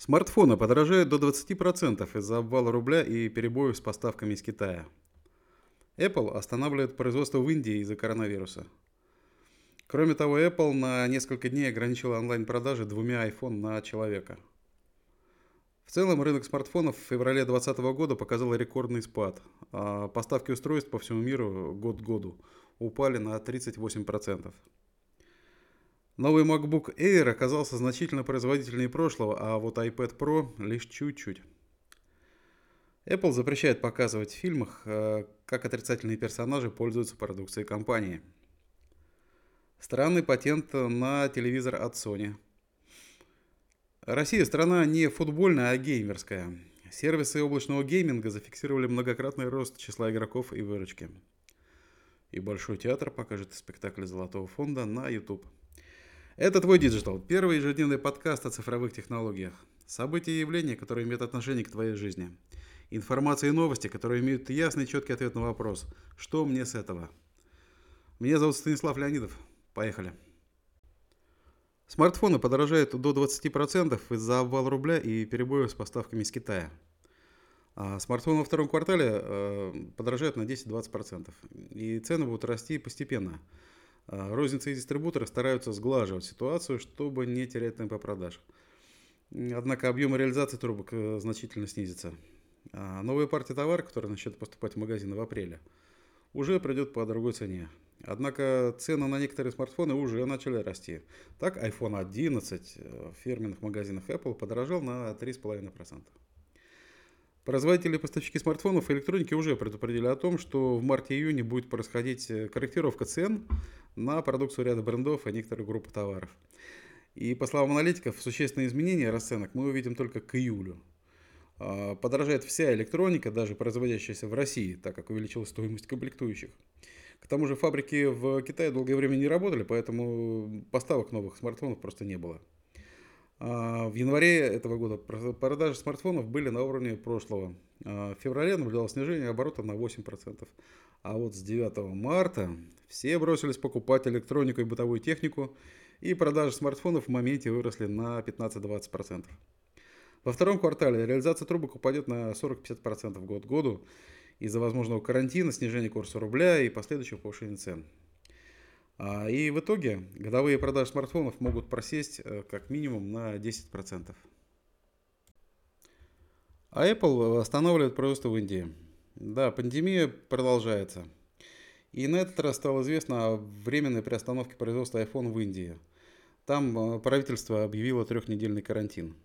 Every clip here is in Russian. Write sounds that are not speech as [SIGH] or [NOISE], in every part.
Смартфоны подорожают до 20% из-за обвала рубля и перебоев с поставками из Китая. Apple останавливает производство в Индии из-за коронавируса. Кроме того, Apple на несколько дней ограничила онлайн-продажи двумя iPhone на человека. В целом рынок смартфонов в феврале 2020 года показал рекордный спад, а поставки устройств по всему миру год к году упали на 38%. Новый MacBook Air оказался значительно производительнее прошлого, а вот iPad Pro лишь чуть-чуть. Apple запрещает показывать в фильмах, э, как отрицательные персонажи пользуются продукцией компании. Странный патент на телевизор от Sony. Россия страна не футбольная, а геймерская. Сервисы облачного гейминга зафиксировали многократный рост числа игроков и выручки. И Большой театр покажет спектакль Золотого фонда на YouTube. Это «Твой digital» – первый ежедневный подкаст о цифровых технологиях. События и явления, которые имеют отношение к твоей жизни. Информация и новости, которые имеют ясный и четкий ответ на вопрос «Что мне с этого?». Меня зовут Станислав Леонидов. Поехали. Смартфоны подорожают до 20% из-за обвала рубля и перебоев с поставками из Китая. А смартфоны во втором квартале э, подорожают на 10-20%. И цены будут расти постепенно – розницы и дистрибуторы стараются сглаживать ситуацию, чтобы не терять темпы продаж. Однако объемы реализации трубок э, значительно снизится. А новая партия товара, которая начнет поступать в магазины в апреле, уже придет по другой цене. Однако цены на некоторые смартфоны уже начали расти. Так, iPhone 11 э, в фирменных магазинах Apple подорожал на 3,5%. Производители и поставщики смартфонов и электроники уже предупредили о том, что в марте-июне будет происходить э, корректировка цен на продукцию ряда брендов и некоторых групп товаров. И по словам аналитиков, существенные изменения расценок мы увидим только к июлю. А, подорожает вся электроника, даже производящаяся в России, так как увеличилась стоимость комплектующих. К тому же фабрики в Китае долгое время не работали, поэтому поставок новых смартфонов просто не было. А, в январе этого года продажи смартфонов были на уровне прошлого. А, в феврале наблюдалось снижение оборота на 8%. А вот с 9 марта все бросились покупать электронику и бытовую технику, и продажи смартфонов в моменте выросли на 15-20%. Во втором квартале реализация трубок упадет на 40-50% год к году из-за возможного карантина, снижения курса рубля и последующего повышения цен. А, и в итоге годовые продажи смартфонов могут просесть э, как минимум на 10%. А Apple останавливает производство в Индии. Да, пандемия продолжается. И на этот раз стало известно о временной приостановке производства iPhone в Индии. Там э, правительство объявило трехнедельный карантин.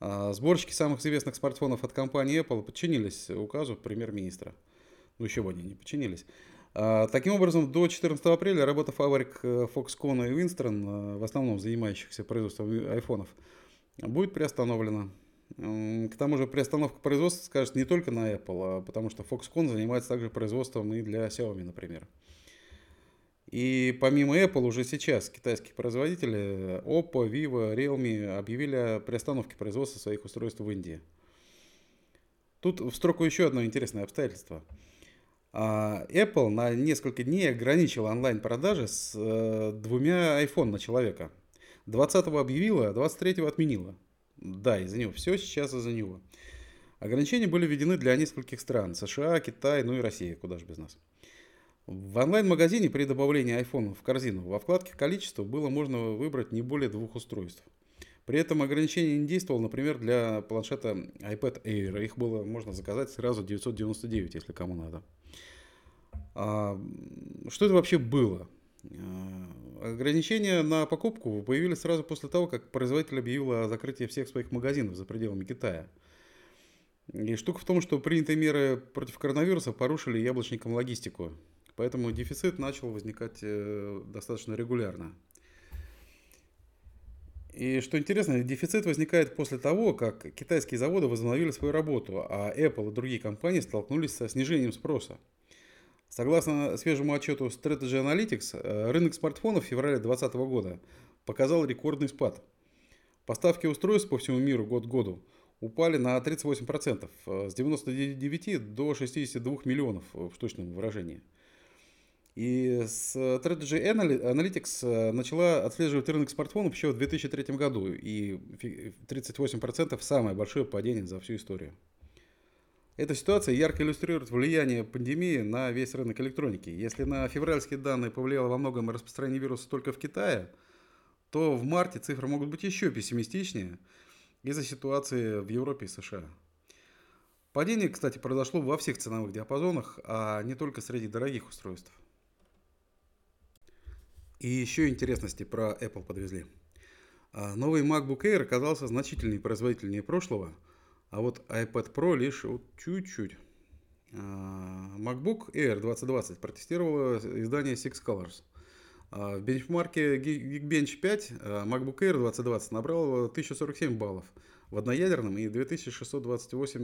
А сборщики самых известных смартфонов от компании Apple подчинились указу премьер-министра. Ну еще бы они не подчинились. А, таким образом, до 14 апреля работа фабрик э, Foxconn и Winston, э, в основном занимающихся производством айфонов, будет приостановлена. К тому же приостановка производства скажет не только на Apple, а потому что Foxconn занимается также производством и для Xiaomi, например. И помимо Apple уже сейчас китайские производители Oppo, Vivo, Realme объявили о приостановке производства своих устройств в Индии. Тут в строку еще одно интересное обстоятельство – Apple на несколько дней ограничила онлайн-продажи с э, двумя iPhone на человека. 20-го объявила, 23-го отменила. Да, из-за него. Все сейчас из-за него. Ограничения были введены для нескольких стран. США, Китай, ну и Россия. Куда же без нас. В онлайн-магазине при добавлении iPhone в корзину во вкладке «Количество» было можно выбрать не более двух устройств. При этом ограничение не действовало, например, для планшета iPad Air. Их было можно заказать сразу 999, если кому надо. А, что это вообще было? А, ограничения на покупку появились сразу после того, как производитель объявил о закрытии всех своих магазинов за пределами Китая. И штука в том, что принятые меры против коронавируса порушили яблочникам логистику. Поэтому дефицит начал возникать э, достаточно регулярно. И что интересно, дефицит возникает после того, как китайские заводы возобновили свою работу, а Apple и другие компании столкнулись со снижением спроса. Согласно свежему отчету Strategy Analytics, э, рынок смартфонов в феврале 2020 года показал рекордный спад. Поставки устройств по всему миру год к году упали на 38%, э, с 99 до 62 миллионов в точном выражении. И с Strategy Analytics начала отслеживать рынок смартфонов еще в 2003 году. И 38% самое большое падение за всю историю. Эта ситуация ярко иллюстрирует влияние пандемии на весь рынок электроники. Если на февральские данные повлияло во многом распространение вируса только в Китае, то в марте цифры могут быть еще пессимистичнее из-за ситуации в Европе и США. Падение, кстати, произошло во всех ценовых диапазонах, а не только среди дорогих устройств. И еще интересности про Apple подвезли. А, новый MacBook Air оказался значительнее производительнее прошлого – а вот iPad Pro лишь вот чуть-чуть. А, MacBook Air 2020 протестировало издание Six Colors. А, в бенчмарке Geekbench 5 а, MacBook Air 2020 набрал 1047 баллов в одноядерном и 2628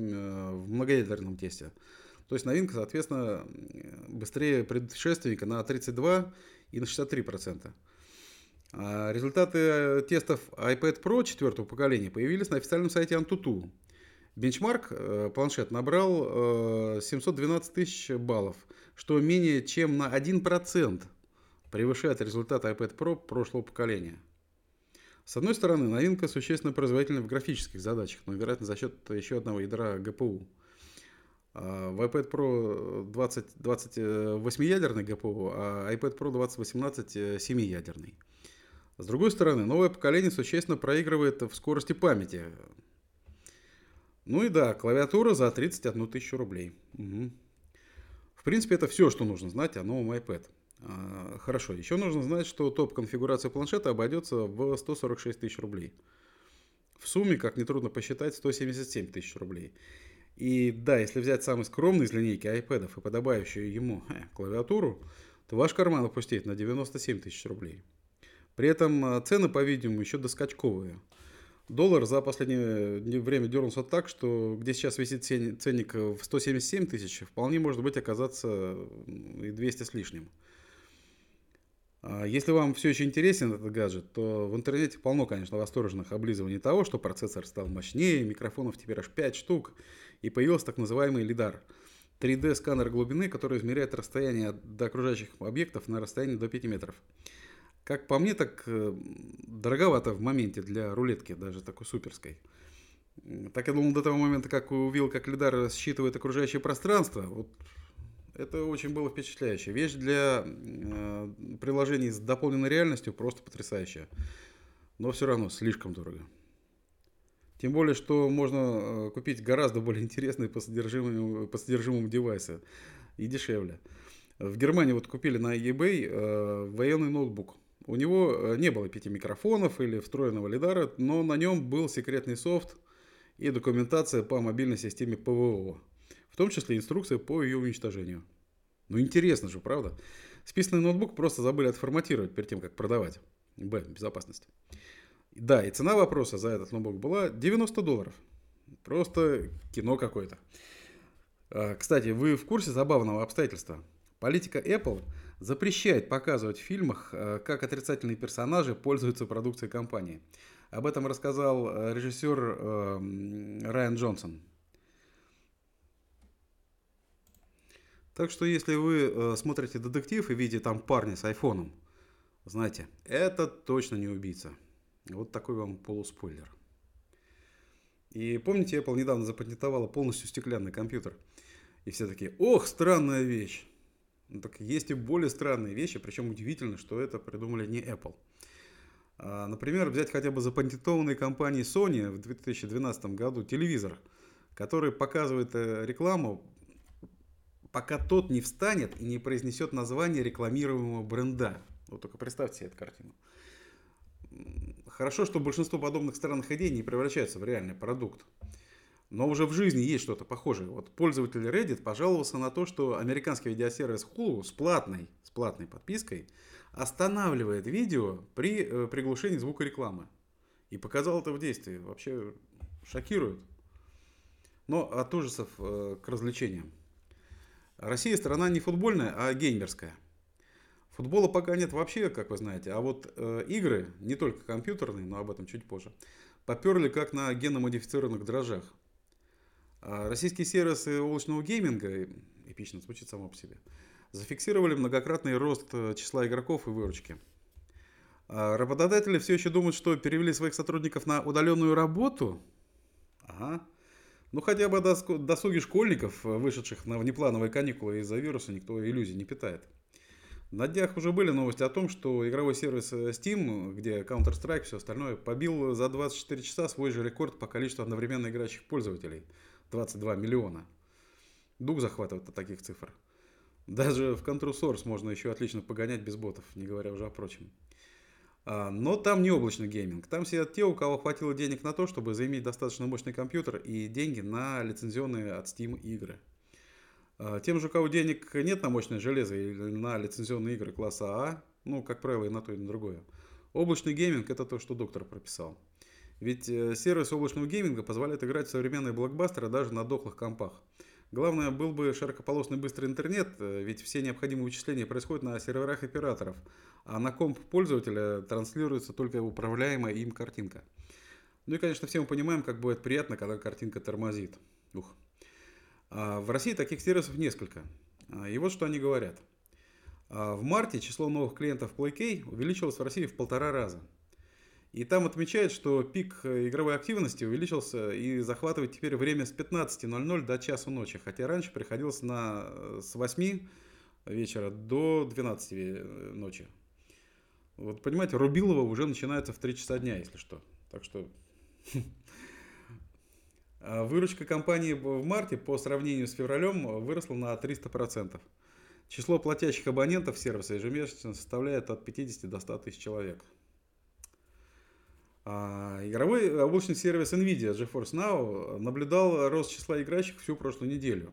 в многоядерном тесте. То есть новинка, соответственно, быстрее предшественника на 32 и на 63 процента. Результаты тестов iPad Pro четвертого поколения появились на официальном сайте Antutu. Бенчмарк э, планшет набрал 712 э, тысяч баллов, что менее чем на 1% превышает результат iPad Pro прошлого поколения. С одной стороны, новинка существенно производительна в графических задачах, но, вероятно, за счет еще одного ядра GPU. А, в iPad Pro 20, 28-ядерный GPU, а iPad Pro 2018 7-ядерный. С другой стороны, новое поколение существенно проигрывает в скорости памяти. Ну и да, клавиатура за 31 тысячу рублей. Угу. В принципе, это все, что нужно знать о новом iPad. А, хорошо, еще нужно знать, что топ-конфигурация планшета обойдется в 146 тысяч рублей. В сумме, как нетрудно посчитать, 177 тысяч рублей. И да, если взять самый скромный из линейки iPad и подобающую ему э, клавиатуру, то ваш карман опустеет на 97 тысяч рублей. При этом а, цены, по-видимому, еще доскачковые – Доллар за последнее время дернулся так, что где сейчас висит ценник в 177 тысяч, вполне может быть оказаться и 200 с лишним. А если вам все еще интересен этот гаджет, то в интернете полно, конечно, восторженных облизываний того, что процессор стал мощнее, микрофонов теперь аж 5 штук, и появился так называемый лидар. 3D-сканер глубины, который измеряет расстояние до окружающих объектов на расстоянии до 5 метров. Как по мне, так э, дороговато в моменте для рулетки, даже такой суперской. Так я думал до того момента, как увидел, как лидар считывает окружающее пространство. Вот это очень было впечатляюще. Вещь для э, приложений с дополненной реальностью просто потрясающая. Но все равно слишком дорого. Тем более, что можно э, купить гораздо более интересные по содержимому, по содержимому девайсы и дешевле. В Германии вот купили на eBay э, военный ноутбук у него э, не было пяти микрофонов или встроенного лидара, но на нем был секретный софт и документация по мобильной системе ПВО, в том числе инструкция по ее уничтожению. Ну интересно же, правда? Списанный ноутбук просто забыли отформатировать перед тем, как продавать. Б. Безопасность. Да, и цена вопроса за этот ноутбук была 90 долларов. Просто кино какое-то. А, кстати, вы в курсе забавного обстоятельства? Политика Apple – запрещает показывать в фильмах, э, как отрицательные персонажи пользуются продукцией компании. Об этом рассказал э, режиссер Райан Джонсон. Так что если вы смотрите детектив и видите там парня с айфоном, знаете, это точно не убийца. Вот такой вам полуспойлер. И помните, Apple недавно запатентовала полностью стеклянный компьютер. И все таки ох, странная вещь. Ну, так есть и более странные вещи, причем удивительно, что это придумали не Apple. А, например, взять хотя бы запатентованной компанией Sony в 2012 году телевизор, который показывает э, рекламу, пока тот не встанет и не произнесет название рекламируемого бренда. Вот только представьте себе эту картину. Хорошо, что большинство подобных странных идей не превращаются в реальный продукт. Но уже в жизни есть что-то похожее. Вот пользователь Reddit пожаловался на то, что американский видеосервис Hulu с платной, с платной подпиской останавливает видео при э, приглушении звука рекламы. И показал это в действии. Вообще шокирует. Но от ужасов э, к развлечениям. Россия страна не футбольная, а геймерская. Футбола пока нет вообще, как вы знаете. А вот э, игры, не только компьютерные, но об этом чуть позже, поперли как на генномодифицированных дрожжах. А российские сервисы облачного гейминга, эпично звучит само по себе, зафиксировали многократный рост э, числа игроков и выручки. А работодатели все еще думают, что перевели своих сотрудников на удаленную работу. Ага. Ну, хотя бы досуги школьников, вышедших на внеплановые каникулы из-за вируса, никто иллюзий не питает. На днях уже были новости о том, что игровой сервис э, Steam, где Counter-Strike и все остальное, побил за 24 часа свой же рекорд по количеству одновременно играющих пользователей. 22 миллиона. Дух захватывает от таких цифр. Даже в Counter-Source можно еще отлично погонять без ботов, не говоря уже о прочем. А, но там не облачный гейминг. Там сидят те, у кого хватило денег на то, чтобы заиметь достаточно мощный компьютер и деньги на лицензионные от Steam игры. А, тем же, у кого денег нет на мощное железо или на лицензионные игры класса А, ну, как правило, и на то, и на другое. Облачный гейминг – это то, что доктор прописал. Ведь э, сервис облачного гейминга позволяет играть в современные блокбастеры даже на дохлых компах. Главное, был бы широкополосный быстрый интернет, э, ведь все необходимые вычисления происходят на серверах операторов, а на комп пользователя транслируется только управляемая им картинка. Ну и, конечно, все мы понимаем, как будет приятно, когда картинка тормозит. Ух, в России таких сервисов несколько. А, и вот что они говорят. А, в марте число новых клиентов PlayK увеличилось в России в полтора раза. И там отмечают, что пик э, игровой активности увеличился и захватывает теперь время с 15.00 до часу ночи, хотя раньше приходилось на, э, с 8 вечера до 12 э, ночи. Вот понимаете, Рубилова уже начинается в 3 часа дня, если что. Так что А [LAUGHS] выручка компании в марте по сравнению с февралем выросла на 300%. Число платящих абонентов сервиса ежемесячно составляет от 50 до 100 тысяч человек. А игровой облачный сервис NVIDIA GeForce Now наблюдал рост числа играющих всю прошлую неделю.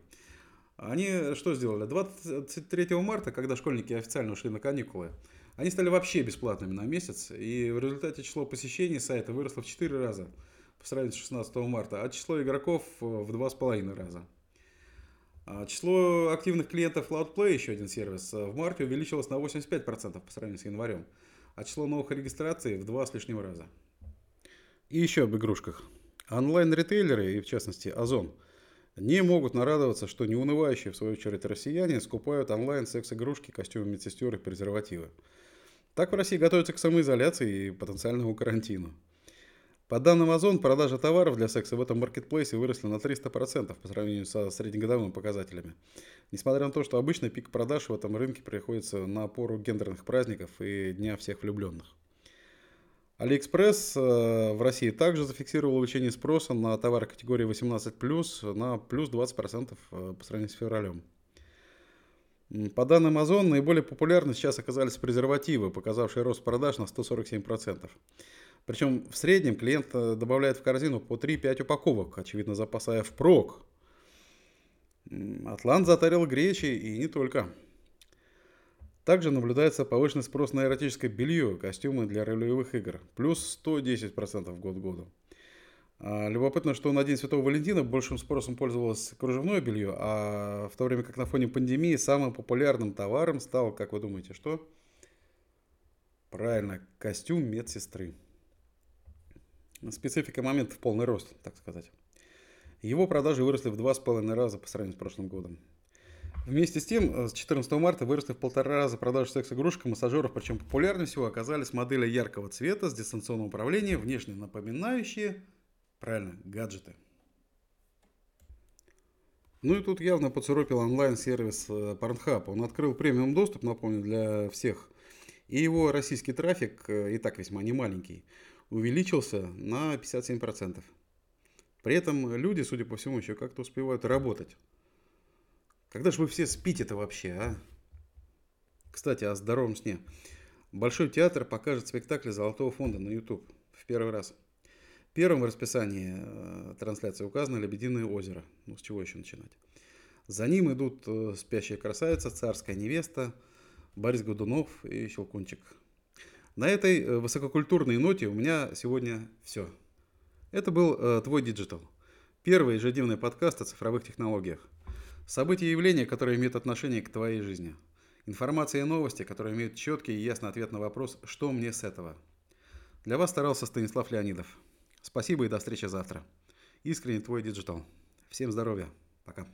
Они что сделали? 23 марта, когда школьники официально ушли на каникулы, они стали вообще бесплатными на месяц, и в результате число посещений сайта выросло в 4 раза – по сравнению с 16 марта, а число игроков э, в 2,5 раза. А число активных клиентов Cloudplay, еще один сервис, э, в марте увеличилось на 85% по сравнению с январем, а число новых регистраций в два с лишним раза. И еще об игрушках. Онлайн-ритейлеры, и в частности Озон, не могут нарадоваться, что неунывающие, в свою очередь, россияне скупают онлайн секс-игрушки, костюмы медсестер и презервативы. Так в России готовятся к самоизоляции и потенциальному карантину. По данным Озон, продажи товаров для секса в этом маркетплейсе выросли на 300% по сравнению со среднегодовыми показателями. Несмотря на то, что обычно пик продаж в этом рынке приходится на опору гендерных праздников и Дня всех влюбленных. Алиэкспресс э, в России также зафиксировал увеличение спроса на товары категории 18+, на плюс 20% э, по сравнению с февралем. По данным Озон, наиболее популярны сейчас оказались презервативы, показавшие рост продаж на 147%. Причем в среднем клиент э, добавляет в корзину по 3-5 упаковок, очевидно запасая впрок. Атлант затарил гречи и не только. Также наблюдается повышенный спрос на эротическое белье, костюмы для ролевых игр, плюс 110% год к году. А, любопытно, что на День Святого Валентина большим спросом пользовалось кружевное белье, а в то время как на фоне пандемии самым популярным товаром стал, как вы думаете, что? Правильно, костюм медсестры. Специфика момента в полный рост, так сказать. Его продажи выросли в два с половиной раза по сравнению с прошлым годом. Вместе с тем, э, с 14 марта выросли в полтора раза продажи секс-игрушек и массажеров, причем популярнее всего оказались модели яркого цвета с дистанционным управлением, внешне напоминающие, правильно, гаджеты. Ну и тут явно поцарапил онлайн-сервис э, Pornhub. Он открыл премиум доступ, напомню, для всех. И его российский трафик, э, и так весьма немаленький, увеличился на 57%. При этом люди, судя по всему, еще как-то успевают работать. Когда же вы все спите-то вообще, а? Кстати, о здоровом сне. Большой театр покажет спектакль Золотого фонда на YouTube в первый раз. Первым в расписании э, трансляции указано «Лебединое озеро». Ну, с чего еще начинать? За ним идут э, «Спящая красавица», «Царская невеста», Борис Годунов и Щелкунчик. На этой э, высококультурной ноте у меня сегодня все. Это был э, Твой Digital. Первый ежедневный подкаст о цифровых технологиях. События и явления, которые имеют отношение к твоей жизни. Информация и новости, которые имеют четкий и ясный ответ на вопрос «Что мне с этого?». Для вас старался Станислав Леонидов. Спасибо и до встречи завтра. Искренне твой digital. Всем здоровья. Пока.